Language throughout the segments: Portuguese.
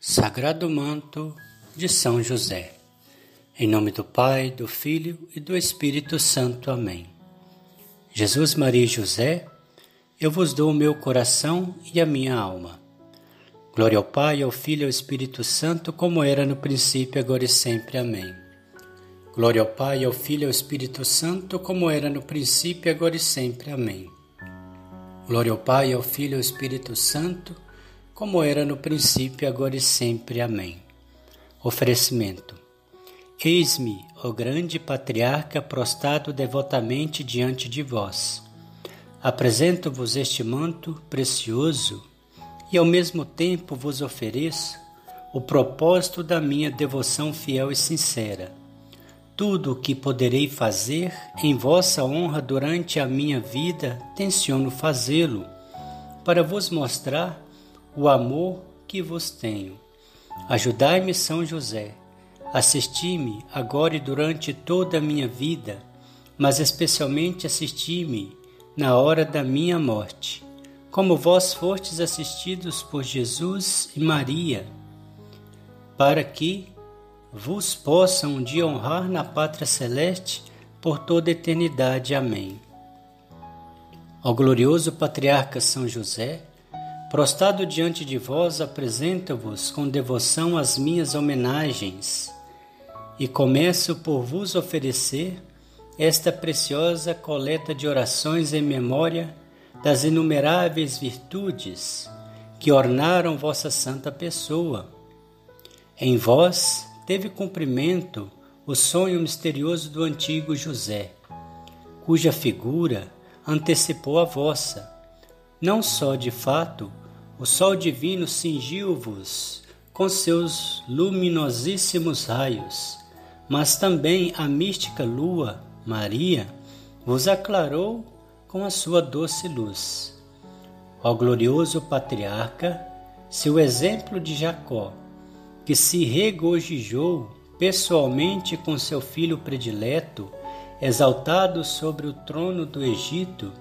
Sagrado Manto de São José. Em nome do Pai, do Filho e do Espírito Santo. Amém. Jesus, Maria e José, eu vos dou o meu coração e a minha alma. Glória ao Pai, ao Filho e ao Espírito Santo, como era no princípio, agora e sempre. Amém. Glória ao Pai, ao Filho e ao Espírito Santo, como era no princípio, agora e sempre. Amém. Glória ao Pai, ao Filho e ao Espírito Santo, como era no princípio, agora e sempre. Amém. Oferecimento. Eis-me, ó grande patriarca, prostrado devotamente diante de vós. Apresento-vos este manto precioso e ao mesmo tempo vos ofereço o propósito da minha devoção fiel e sincera. Tudo o que poderei fazer em vossa honra durante a minha vida, tenciono fazê-lo, para vos mostrar o amor que vos tenho. Ajudai-me, São José, assisti-me agora e durante toda a minha vida, mas especialmente assisti-me na hora da minha morte, como vós fostes assistidos por Jesus e Maria, para que vos possa um dia honrar na pátria celeste por toda a eternidade. Amém. Ao glorioso patriarca São José, Prostrado diante de vós, apresento-vos com devoção as minhas homenagens e começo por vos oferecer esta preciosa coleta de orações em memória das inumeráveis virtudes que ornaram vossa santa pessoa. Em vós teve cumprimento o sonho misterioso do antigo José, cuja figura antecipou a vossa não só de fato, o sol divino cingiu-vos com seus luminosíssimos raios, mas também a mística lua, Maria, vos aclarou com a sua doce luz. Ó glorioso patriarca, seu exemplo de Jacó, que se regozijou pessoalmente com seu filho predileto, exaltado sobre o trono do Egito,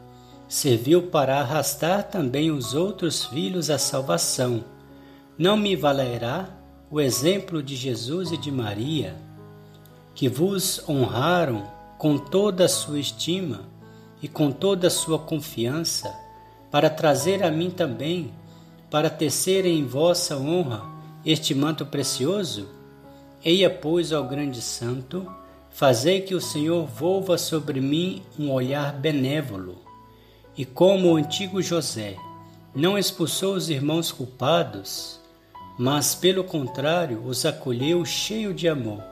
serviu para arrastar também os outros filhos à salvação. Não me valerá o exemplo de Jesus e de Maria, que vos honraram com toda a sua estima e com toda a sua confiança, para trazer a mim também, para tecer em vossa honra este manto precioso? Eia, pois, ao grande santo, fazei que o Senhor volva sobre mim um olhar benévolo e como o antigo José não expulsou os irmãos culpados, mas pelo contrário os acolheu cheio de amor,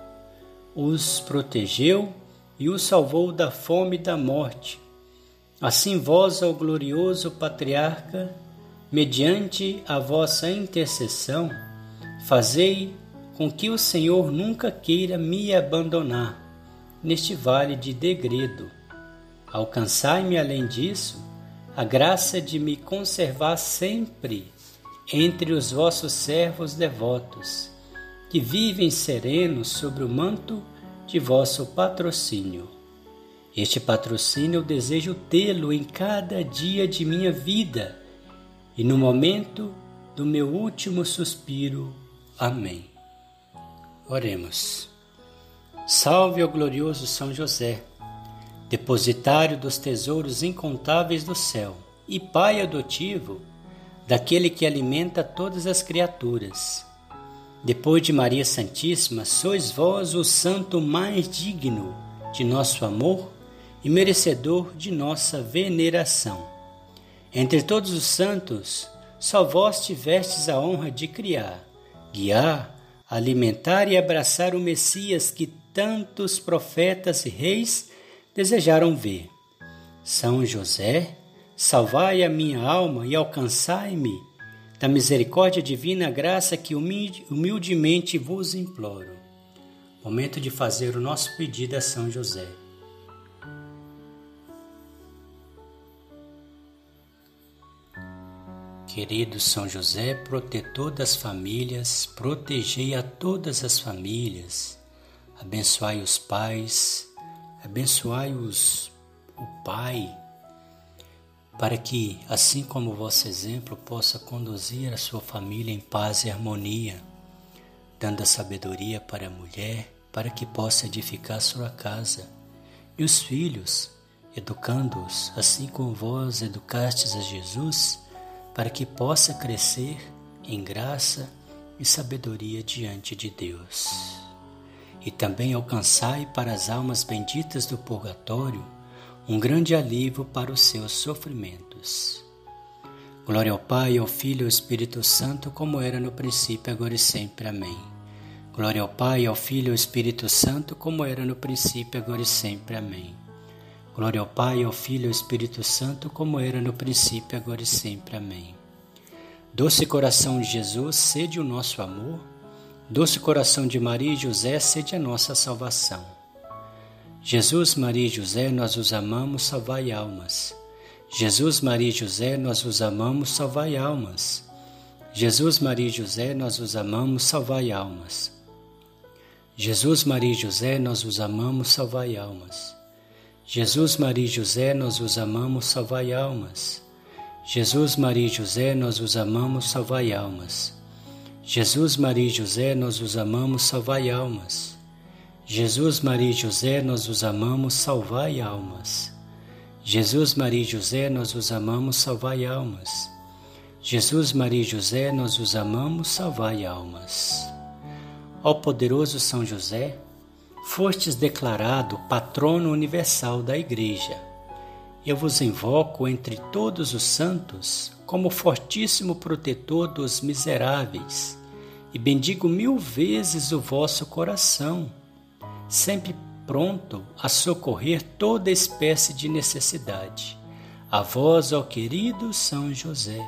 os protegeu e os salvou da fome e da morte. Assim vós, ó glorioso patriarca, mediante a vossa intercessão, fazei com que o Senhor nunca queira me abandonar neste vale de degredo. Alcançai-me além disso a graça de me conservar sempre entre os vossos servos devotos, que vivem serenos sobre o manto de vosso patrocínio. Este patrocínio eu desejo tê-lo em cada dia de minha vida e no momento do meu último suspiro. Amém. Oremos. Salve ao glorioso São José depositário dos tesouros incontáveis do céu e pai adotivo daquele que alimenta todas as criaturas. Depois de Maria Santíssima, sois vós o santo mais digno de nosso amor e merecedor de nossa veneração. Entre todos os santos, só vós tivestes a honra de criar, guiar, alimentar e abraçar o Messias que tantos profetas e reis desejaram ver. São José, salvai a minha alma e alcançai-me da misericórdia divina graça que humildemente vos imploro. Momento de fazer o nosso pedido a São José. Querido São José, protetor das famílias, protegei a todas as famílias, abençoai os pais, Abençoai-os, o Pai, para que, assim como o vosso exemplo, possa conduzir a sua família em paz e harmonia. dando a sabedoria para a mulher, para que possa edificar sua casa, e os filhos, educando-os, assim como vós educastes a Jesus, para que possa crescer em graça e sabedoria diante de Deus. E também alcançai para as almas benditas do purgatório um grande alívio para os seus sofrimentos. Glória ao Pai, ao Filho e ao Espírito Santo, como era no princípio, agora e sempre. Amém. Glória ao Pai, ao Filho e ao Espírito Santo, como era no princípio, agora e sempre. Amém. Glória ao Pai, ao Filho e ao Espírito Santo, como era no princípio, agora e sempre. Amém. Doce coração de Jesus, sede o nosso amor. Doce coração de Maria e José, sede a nossa salvação. Jesus, Maria e José, nós os amamos, salvai almas. Jesus, Maria e José, nós os amamos, salvai almas. Jesus, Maria e José, nós os amamos, salvai almas. Jesus, Maria e José, nós os amamos, salvai almas. Jesus, Maria e José, nós os amamos, salvai almas. Jesus, Maria e José, nós os amamos, salvai almas. Jesus, Maria e José, nós os amamos, salvai almas. Jesus, Maria e José, nós os amamos, salvai almas. Jesus, Maria e José, nós os amamos, salvai almas. Jesus, Maria e José, nós os amamos, salvai almas. Ó poderoso São José, fostes declarado patrono universal da Igreja eu vos invoco entre todos os santos como fortíssimo protetor dos miseráveis e bendigo mil vezes o vosso coração, sempre pronto a socorrer toda espécie de necessidade. A vós, ó querido São José,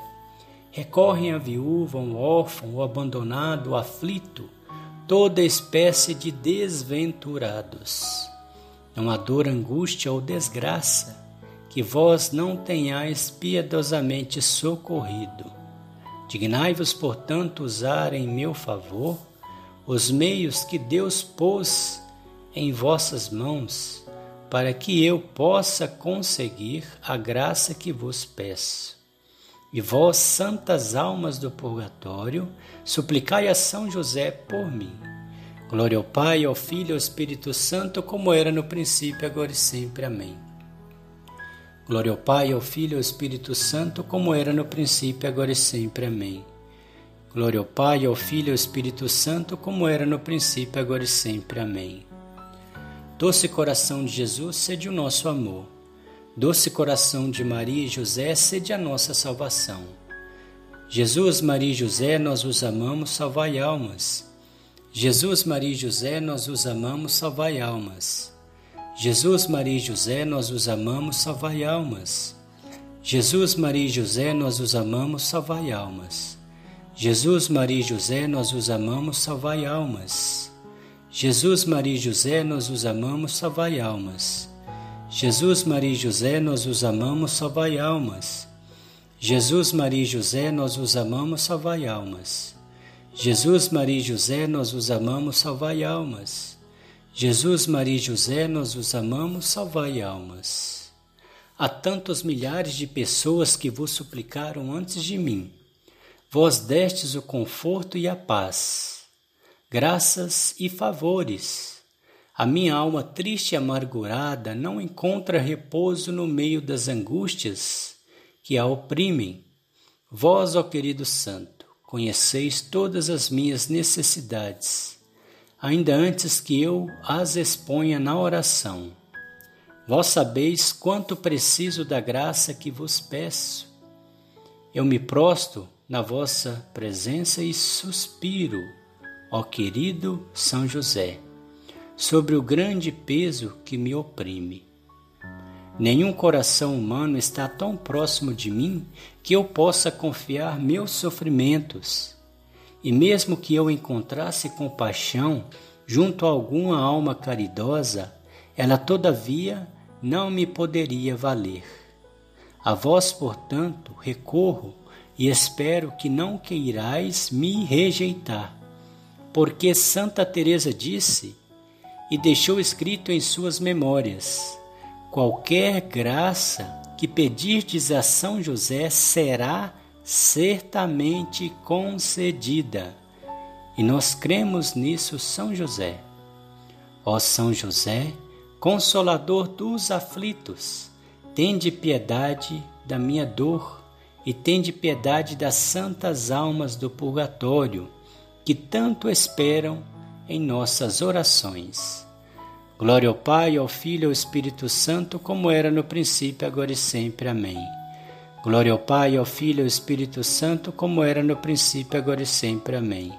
recorrem a viúva, um órfão, o abandonado, o aflito, toda espécie de desventurados. Não há dor, angústia ou desgraça que vós não tenhais piedosamente socorrido. Dignai-vos, portanto, usar em meu favor os meios que Deus pôs em vossas mãos, para que eu possa conseguir a graça que vos peço. E vós, santas almas do purgatório, suplicai a São José por mim. Glória ao Pai, ao Filho e ao Espírito Santo, como era no princípio, agora e sempre. Amém. Glória ao Pai, ao Filho e ao Espírito Santo, como era no princípio, agora e sempre. Amém. Glória ao Pai, ao Filho e ao Espírito Santo, como era no princípio, agora e sempre. Amém. Doce coração de Jesus, sede o nosso amor. Doce coração de Maria e José, sede a nossa salvação. Jesus, Maria e José, nós os amamos, salvai almas. Jesus, Maria e José, nós os amamos, salvai almas. Jesus, Maria e José, nós os amamos, salvai almas. Jesus, Maria e José, nós os amamos, salvai almas. Jesus, Maria e José, nós os amamos, salvai almas. Jesus, Maria e José, nós os amamos, salvai almas. Jesus, Maria e José, nós os amamos, salvai almas. Jesus, Maria e José, nós os amamos, salvai almas. Jesus, Maria e José, nós os amamos, salvai almas. Jesus, Maria e José, nós os amamos, salvai almas. Há tantos milhares de pessoas que vos suplicaram antes de mim. Vós destes o conforto e a paz, graças e favores. A minha alma triste e amargurada não encontra repouso no meio das angústias que a oprimem. Vós, ó querido Santo, conheceis todas as minhas necessidades ainda antes que eu as exponha na oração. Vós sabeis quanto preciso da graça que vos peço. Eu me prosto na vossa presença e suspiro, ó querido São José, sobre o grande peso que me oprime. Nenhum coração humano está tão próximo de mim que eu possa confiar meus sofrimentos e mesmo que eu encontrasse compaixão junto a alguma alma caridosa, ela todavia não me poderia valer. A vós, portanto, recorro e espero que não queirais me rejeitar, porque Santa Teresa disse e deixou escrito em suas memórias: qualquer graça que pedirdes a São José será certamente concedida. e nós cremos nisso, São José. Ó São José, consolador dos aflitos, tende piedade da minha dor e tende piedade das santas almas do purgatório, que tanto esperam em nossas orações. Glória ao Pai, ao Filho e ao Espírito Santo, como era no princípio, agora e sempre. Amém. Glória ao Pai, ao Filho e ao Espírito Santo, como era no princípio, agora e sempre. Amém.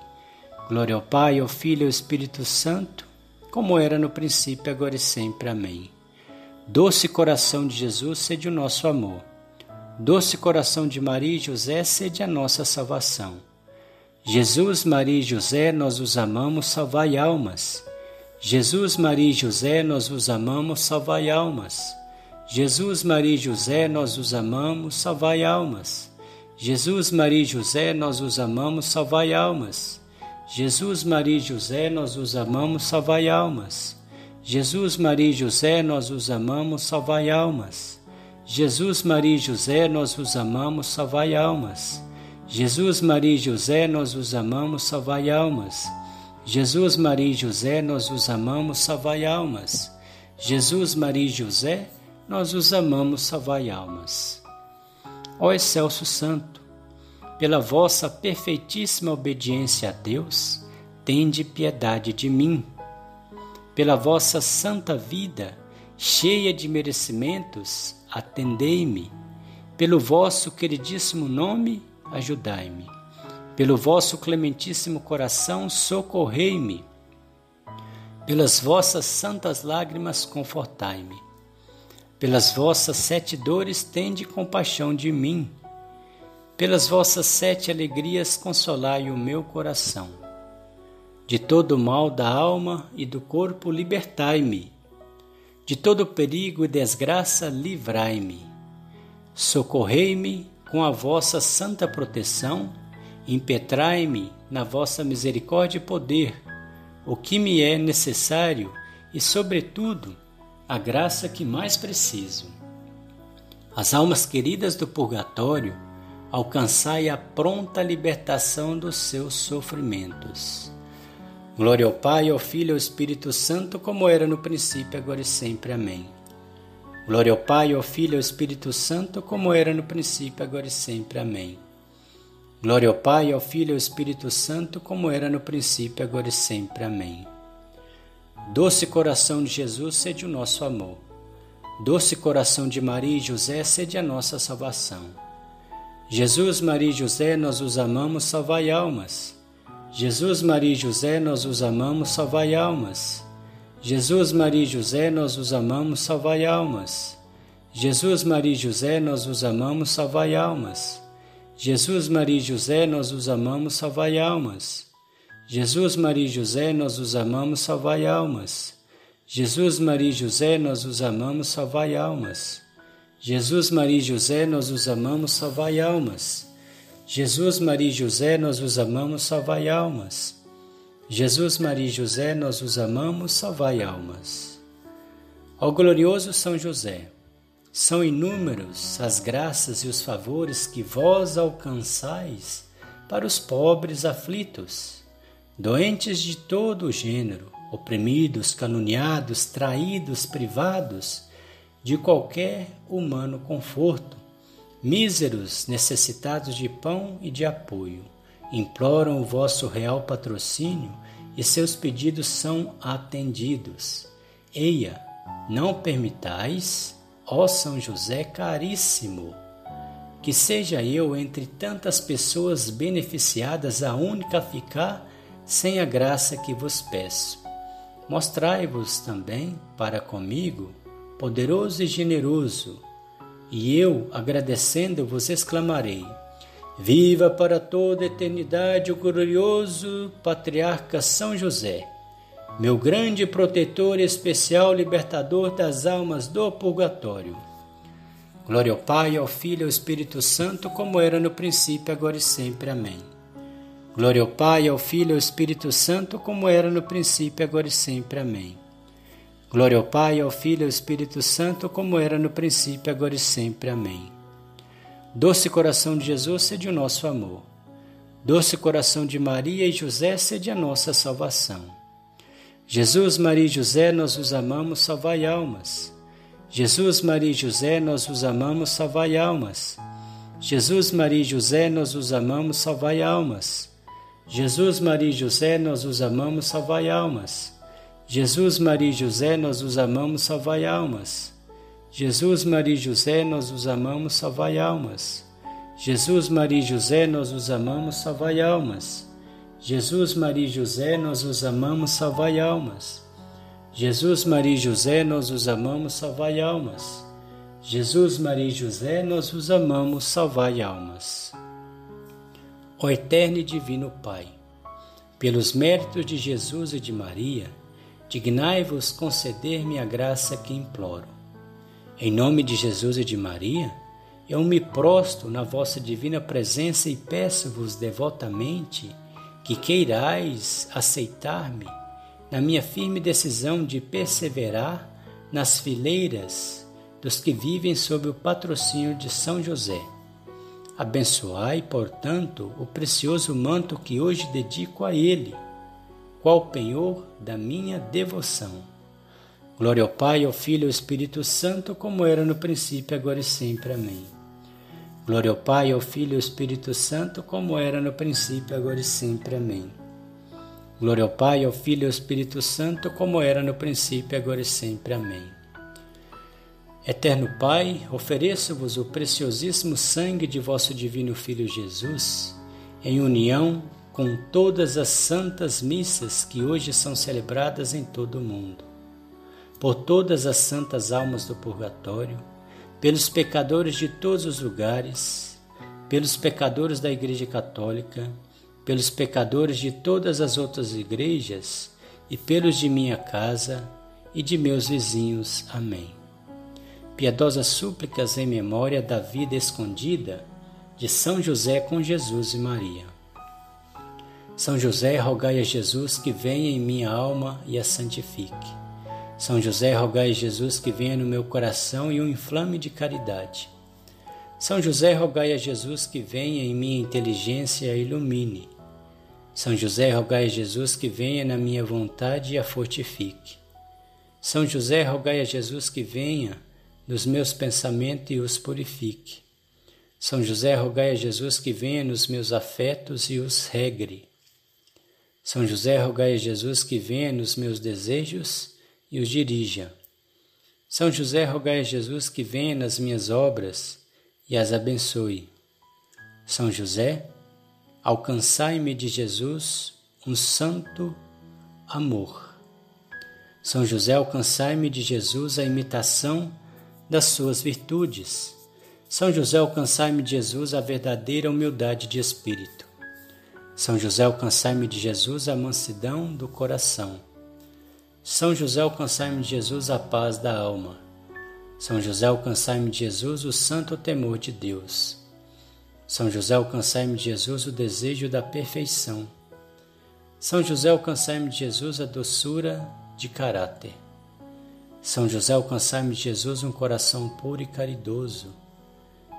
Glória ao Pai, ao Filho e ao Espírito Santo, como era no princípio, agora e sempre. Amém. Doce coração de Jesus, sede o nosso amor. Doce coração de Maria e José, sede a nossa salvação. Jesus, Maria e José, nós os amamos, salvai almas. Jesus, Maria e José, nós os amamos, salvai almas. Jesus, Maria e José, nós os amamos, salvai almas. Jesus, Maria e José, nós os amamos, salvai almas. Jesus, Maria e José, nós os amamos, salvai almas. Jesus, Maria e José, nós os amamos, salvai almas. Jesus, Maria e José, nós os amamos, salvai almas. Jesus, Maria e José, nós os amamos, salvai almas. Jesus, Maria e José, nós os amamos, salvai almas. Jesus, Maria e José, nós os amamos, salvai almas. Ó excelso Santo, pela vossa perfeitíssima obediência a Deus, tende piedade de mim. Pela vossa santa vida, cheia de merecimentos, atendei-me. Pelo vosso queridíssimo nome, ajudai-me. Pelo vosso clementíssimo coração, socorrei-me. Pelas vossas santas lágrimas, confortai-me. Pelas vossas sete dores, tende compaixão de mim. Pelas vossas sete alegrias, consolai o meu coração. De todo o mal da alma e do corpo, libertai-me. De todo perigo e desgraça, livrai-me. Socorrei-me com a vossa santa proteção impetrai-me na vossa misericórdia e poder, o que me é necessário e, sobretudo, a graça que mais preciso. As almas queridas do purgatório, alcançai a pronta libertação dos seus sofrimentos. Glória ao Pai, ao Filho e ao Espírito Santo, como era no princípio, agora e sempre. Amém. Glória ao Pai, ao Filho e ao Espírito Santo, como era no princípio, agora e sempre. Amém. Glória ao Pai, ao Filho e ao Espírito Santo, como era no princípio, agora e sempre. Amém. Doce coração de Jesus, sede o nosso amor. Doce coração de Maria e José, sede a nossa salvação. Jesus, Maria e José, nós os amamos, salvai almas. Jesus, Maria e José, nós os amamos, salvai almas. Jesus, Maria e José, nós os amamos, salvai almas. Jesus, Maria e José, nós os amamos, salvai almas. Jesus, Maria e José, nós os amamos, salvai almas. Jesus, Maria e José, nós os amamos, salvai almas. Jesus, Maria e José, nós os amamos, salvai almas. Jesus, Maria e José, nós os amamos, salvai almas. Jesus, Maria e José, nós os amamos, salvai almas. Jesus, Maria e José, nós os amamos, salvai almas. Ao glorioso São José, são inúmeros as graças e os favores que vós alcançais para os pobres aflitos, doentes de todo o gênero, oprimidos, caluniados, traídos, privados de qualquer humano conforto, míseros, necessitados de pão e de apoio, imploram o vosso real patrocínio e seus pedidos são atendidos. Eia, não permitais Ó São José caríssimo, que seja eu entre tantas pessoas beneficiadas a única a ficar sem a graça que vos peço. Mostrai-vos também para comigo, poderoso e generoso, e eu, agradecendo, vos exclamarei: Viva para toda a eternidade o glorioso patriarca São José! meu grande protetor e especial libertador das almas do purgatório. Glória ao Pai, ao Filho e ao Espírito Santo, como era no princípio, agora e sempre. Amém. Glória ao Pai, ao Filho e ao Espírito Santo, como era no princípio, agora e sempre. Amém. Glória ao Pai, ao Filho e ao Espírito Santo, como era no princípio, agora e sempre. Amém. Doce coração de Jesus, sede o nosso amor. Doce coração de Maria e José, sede a nossa salvação. Jesus, Maria e José, nós os amamos, salvai almas. Jesus, Maria e José, nós os amamos, salvai almas. Jesus, Maria e José, nós os amamos, salvai almas. Jesus, Maria e José, nós os amamos, salvai almas. Jesus, Maria e José, nós os amamos, salvai almas. Jesus, Maria e José, nós os amamos, salvai almas. Jesus, Maria e José, nós os amamos, salvai almas. Jesus, Maria e José, nós os amamos, salvai almas. Jesus, Maria e José, nós os amamos, salvai almas. Jesus, Maria e José, nós os amamos, salvai almas. Ó eterno e divino Pai, pelos méritos de Jesus e de Maria, dignai-vos conceder-me a graça que imploro. Em nome de Jesus e de Maria, eu me prosto na vossa divina presença e peço-vos devotamente que queirais aceitar-me na minha firme decisão de perseverar nas fileiras dos que vivem sob o patrocínio de São José. Abençoai, portanto, o precioso manto que hoje dedico a ele, qual penhor da minha devoção. Glória ao Pai, ao Filho e ao Espírito Santo, como era no princípio, agora e sempre. Amém. Glória ao Pai, ao Filho e ao Espírito Santo, como era no princípio, agora e sempre. Amém. Glória ao Pai, ao Filho e ao Espírito Santo, como era no princípio, agora e sempre. Amém. Eterno Pai, ofereço-vos o preciosíssimo sangue de vosso divino Filho Jesus, em união com todas as santas missas que hoje são celebradas em todo o mundo. Por todas as santas almas do purgatório, pelos pecadores de todos os lugares, pelos pecadores da Igreja Católica, pelos pecadores de todas as outras igrejas e pelos de minha casa e de meus vizinhos. Amém. Piedosas súplicas em memória da vida escondida de São José com Jesus e Maria. São José, rogai a Jesus que venha em minha alma e a santifique. São José, rogai a Jesus que venha no meu coração e o inflame de caridade. São José, rogai a Jesus que venha em minha inteligência e ilumine. São José, rogai a Jesus que venha na minha vontade e a fortifique. São José, rogai a Jesus que venha nos meus pensamentos e os purifique. São José, rogai a Jesus que venha nos meus afetos e os regre. São José, rogai a Jesus que venha nos meus desejos e os dirija. São José, rogai a Jesus que venha nas minhas obras e as abençoe. São José, alcançai-me de Jesus um santo amor. São José, alcançai-me de Jesus a imitação das suas virtudes. São José, alcançai-me de Jesus a verdadeira humildade de espírito. São José, alcançai-me de Jesus a mansidão do coração. São José, alcançai-me de Jesus a paz da alma. São José, alcançai-me de Jesus o santo temor de Deus. São José, alcançai-me de Jesus o desejo da perfeição. São José, alcançai-me de Jesus a doçura de caráter. São José, alcançai-me de Jesus um coração puro e caridoso.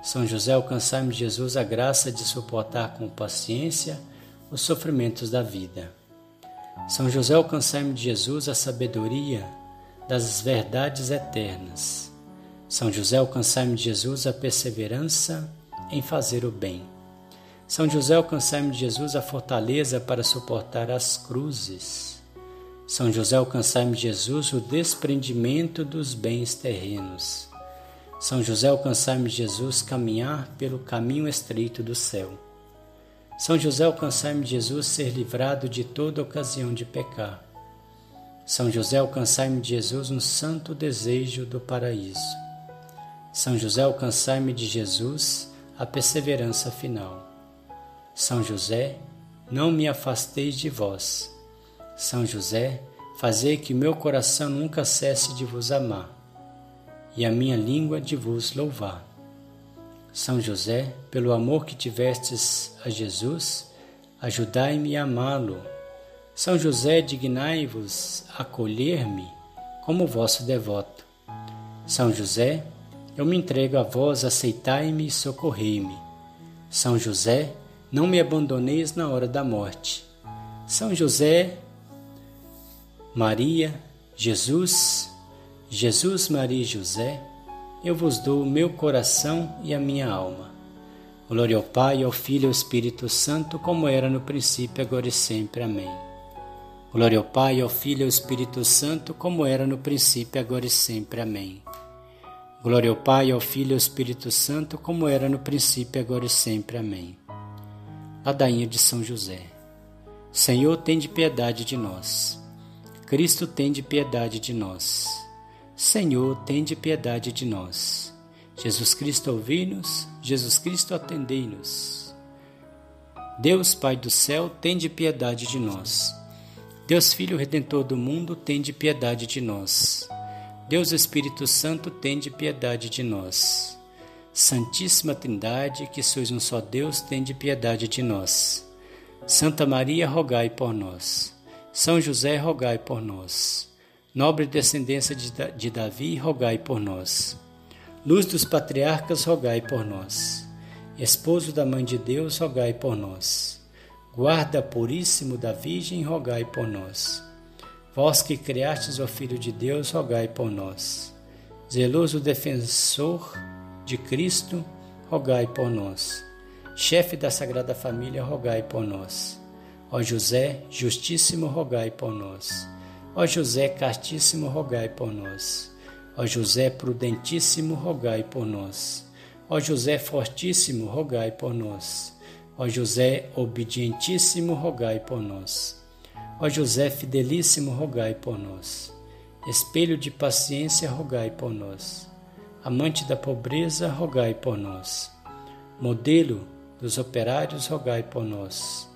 São José, alcançai-me de Jesus a graça de suportar com paciência os sofrimentos da vida. São José, alcançai-me de Jesus a sabedoria das verdades eternas. São José, alcançai-me de Jesus a perseverança em fazer o bem. São José, alcançai-me de Jesus a fortaleza para suportar as cruzes. São José, alcançai-me Jesus o desprendimento dos bens terrenos. São José, alcançai-me Jesus caminhar pelo caminho estreito do céu. São José, alcançai-me Jesus ser livrado de toda ocasião de pecar. São José, alcançai-me Jesus um santo desejo do paraíso. São José, alcançai-me de Jesus a perseverança final. São José, não me afasteis de vós. São José, fazei que meu coração nunca cesse de vos amar e a minha língua de vos louvar. São José, pelo amor que tivestes a Jesus, ajudai-me a amá-lo. São José, dignai-vos acolher-me como vosso devoto. São José, eu me entrego a vós, aceitai-me e socorrei-me. São José, não me abandoneis na hora da morte. São José, Maria, Jesus, Jesus, Maria e José, eu vos dou o meu coração e a minha alma. Glória ao Pai, ao Filho e ao Espírito Santo, como era no princípio, agora e sempre. Amém. Glória ao Pai, ao Filho e ao Espírito Santo, como era no princípio, agora e sempre. Amém. Glória ao Pai, ao Filho e ao Espírito Santo, como era no princípio, agora e sempre. Amém. Ladainha de São José. Senhor, tem de piedade de nós. Cristo, tem de piedade de nós. Senhor, tem de piedade de nós. Jesus Cristo, ouvi-nos. Jesus Cristo, atendei-nos. Deus, Pai do céu, tem de piedade de nós. Deus, Filho Redentor do mundo, tem de piedade de nós. Deus Espírito Santo, tem de piedade de nós. Santíssima Trindade, que sois um só Deus, tende piedade de nós. Santa Maria, rogai por nós. São José, rogai por nós. Nobre descendência de Davi, rogai por nós. Luz dos patriarcas, rogai por nós. Esposo da Mãe de Deus, rogai por nós. Guarda puríssimo da Virgem, rogai por nós. Vós que criastes o Filho de Deus, rogai por nós. Zeloso defensor de Cristo, rogai por nós. Chefe da Sagrada Família, rogai por nós. Ó José, justíssimo, rogai por nós. Ó José, castíssimo, rogai por nós. Ó José, prudentíssimo, rogai por nós. Ó José, fortíssimo, rogai por nós. Ó José, obedientíssimo, rogai por nós. Ó José, fidelíssimo, rogai por nós. Espelho de paciência, rogai por nós amante da pobreza, rogai por nós. Modelo dos operários, rogai por nós.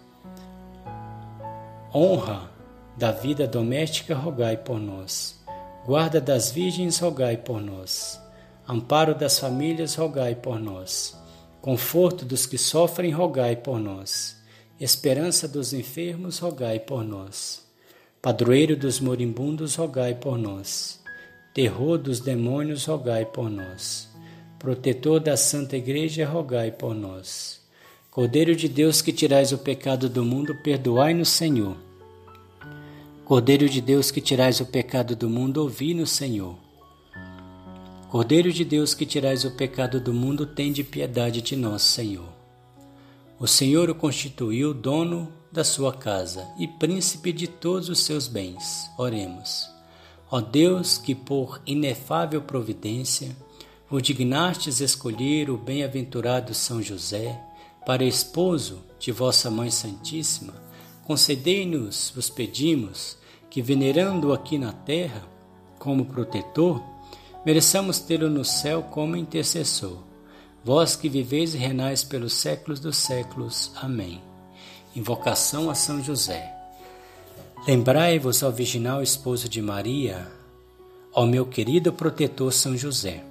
Honra da vida doméstica, rogai por nós. Guarda das virgens, rogai por nós. Amparo das famílias, rogai por nós. Conforto dos que sofrem, rogai por nós. Esperança dos enfermos, rogai por nós. Padroeiro dos moribundos, rogai por nós terror dos demônios, rogai por nós. Protetor da Santa Igreja, rogai por nós. Cordeiro de Deus que tirais o pecado do mundo, perdoai-nos, Senhor. Cordeiro de Deus que tirais o pecado do mundo, ouvi-nos, Senhor. Cordeiro de Deus que tirais o pecado do mundo, tende piedade de nós, Senhor. O Senhor o constituiu dono da sua casa e príncipe de todos os seus bens. Oremos. Ó Deus, que por inefável providência vos dignastes escolher o bem-aventurado São José para esposo de vossa Mãe Santíssima, concedei-nos, vos pedimos, que venerando-o aqui na terra como protetor, mereçamos tê-lo no céu como intercessor. Vós que viveis e renais pelos séculos dos séculos. Amém. Invocação a São José. Lembrai-vos ao virginal esposo de Maria, ao meu querido protetor São José,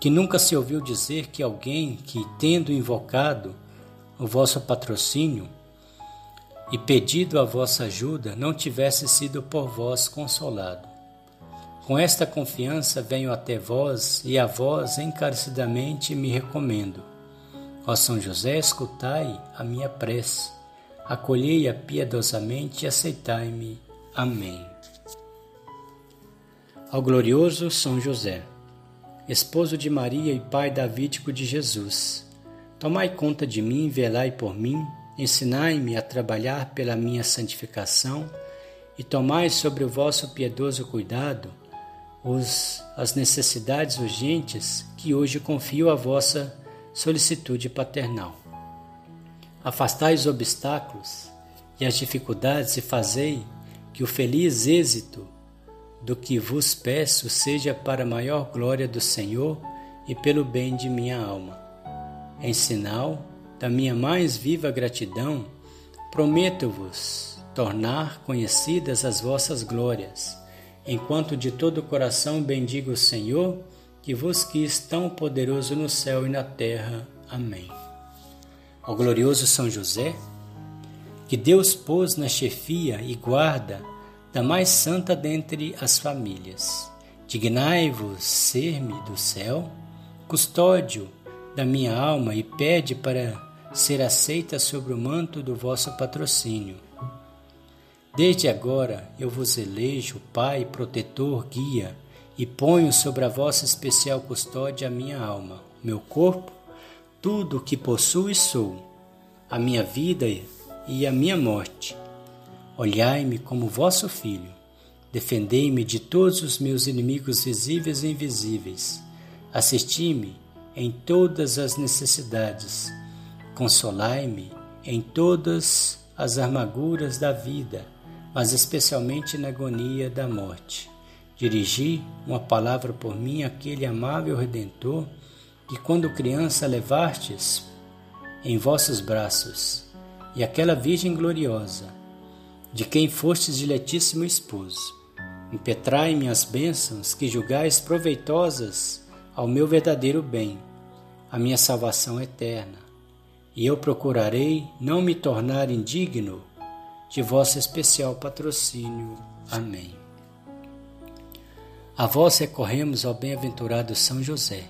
que nunca se ouviu dizer que alguém que, tendo invocado o vosso patrocínio e pedido a vossa ajuda, não tivesse sido por vós consolado. Com esta confiança venho até vós e a vós encarecidamente me recomendo. Ó São José, escutai a minha prece acolhei-a piedosamente e aceitai-me. Amém. Ao glorioso São José, esposo de Maria e pai davídico de Jesus, tomai conta de mim, velai por mim, ensinai-me a trabalhar pela minha santificação e tomai sobre o vosso piedoso cuidado os, as necessidades urgentes que hoje confio à vossa solicitude paternal. Afastai os obstáculos e as dificuldades e fazei que o feliz êxito do que vos peço seja para a maior glória do Senhor e pelo bem de minha alma. Em sinal da minha mais viva gratidão, prometo-vos tornar conhecidas as vossas glórias, enquanto de todo o coração bendigo o Senhor, que vos quis tão poderoso no céu e na terra. Amém ao glorioso São José, que Deus pôs na chefia e guarda da mais santa dentre as famílias. Dignai-vos ser-me do céu, custódio da minha alma e pede para ser aceita sob o manto do vosso patrocínio. Desde agora eu vos elejo Pai, protetor, guia, e ponho sobre a vossa especial custódia a minha alma, meu corpo, tudo o que possuo e sou, a minha vida e a minha morte. Olhai-me como vosso filho, defendei-me de todos os meus inimigos visíveis e invisíveis, assisti-me em todas as necessidades, consolai-me em todas as amarguras da vida, mas especialmente na agonia da morte. Dirigi uma palavra por mim àquele amável Redentor que, quando criança, levastes em vossos braços, e aquela Virgem gloriosa, de quem fostes diletíssimo esposo. Impetrai-me as bênçãos que julgais proveitosas ao meu verdadeiro bem, a minha salvação eterna, e eu procurarei não me tornar indigno de vosso especial patrocínio. Amém. A vós recorremos ao bem-aventurado São José.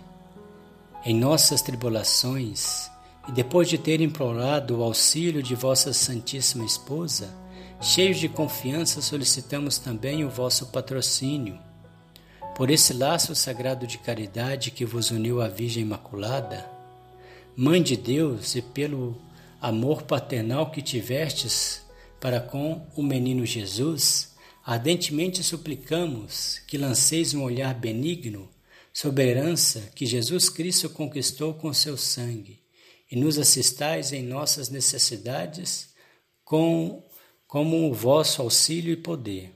Em nossas tribulações, e depois de ter implorado o auxílio de vossa Santíssima Esposa, cheios de confiança solicitamos também o vosso patrocínio. Por esse laço sagrado de caridade que vos uniu à Virgem Imaculada, Mãe de Deus, e pelo amor paternal que tivestes para com o menino Jesus, ardentemente suplicamos que lanceis um olhar benigno sobre a herança que Jesus Cristo conquistou com seu sangue e nos assistais em nossas necessidades com como o vosso auxílio e poder.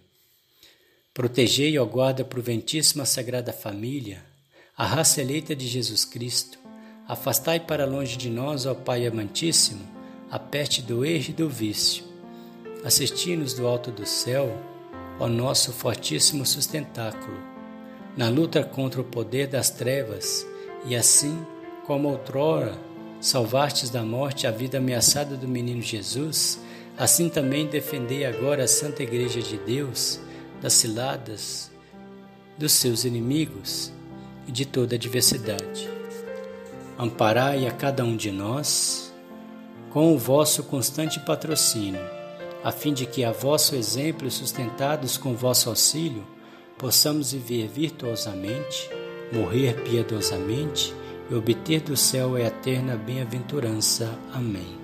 Protegei, ó guarda proventíssima Sagrada Família, a raça eleita de Jesus Cristo. Afastai para longe de nós, ó Pai amantíssimo, a peste do erro e do vício. Assisti-nos do alto do céu, ó nosso fortíssimo sustentáculo, na luta contra o poder das trevas, e assim, como outrora salvastes da morte a vida ameaçada do menino Jesus, assim também defendei agora a Santa Igreja de Deus das ciladas dos seus inimigos e de toda adversidade. Amparai a cada um de nós com o vosso constante patrocínio, a fim de que, a vosso exemplo, sustentados com vosso auxílio, possamos viver virtuosamente, morrer piedosamente e obter do céu a eterna bem-aventurança. Amém.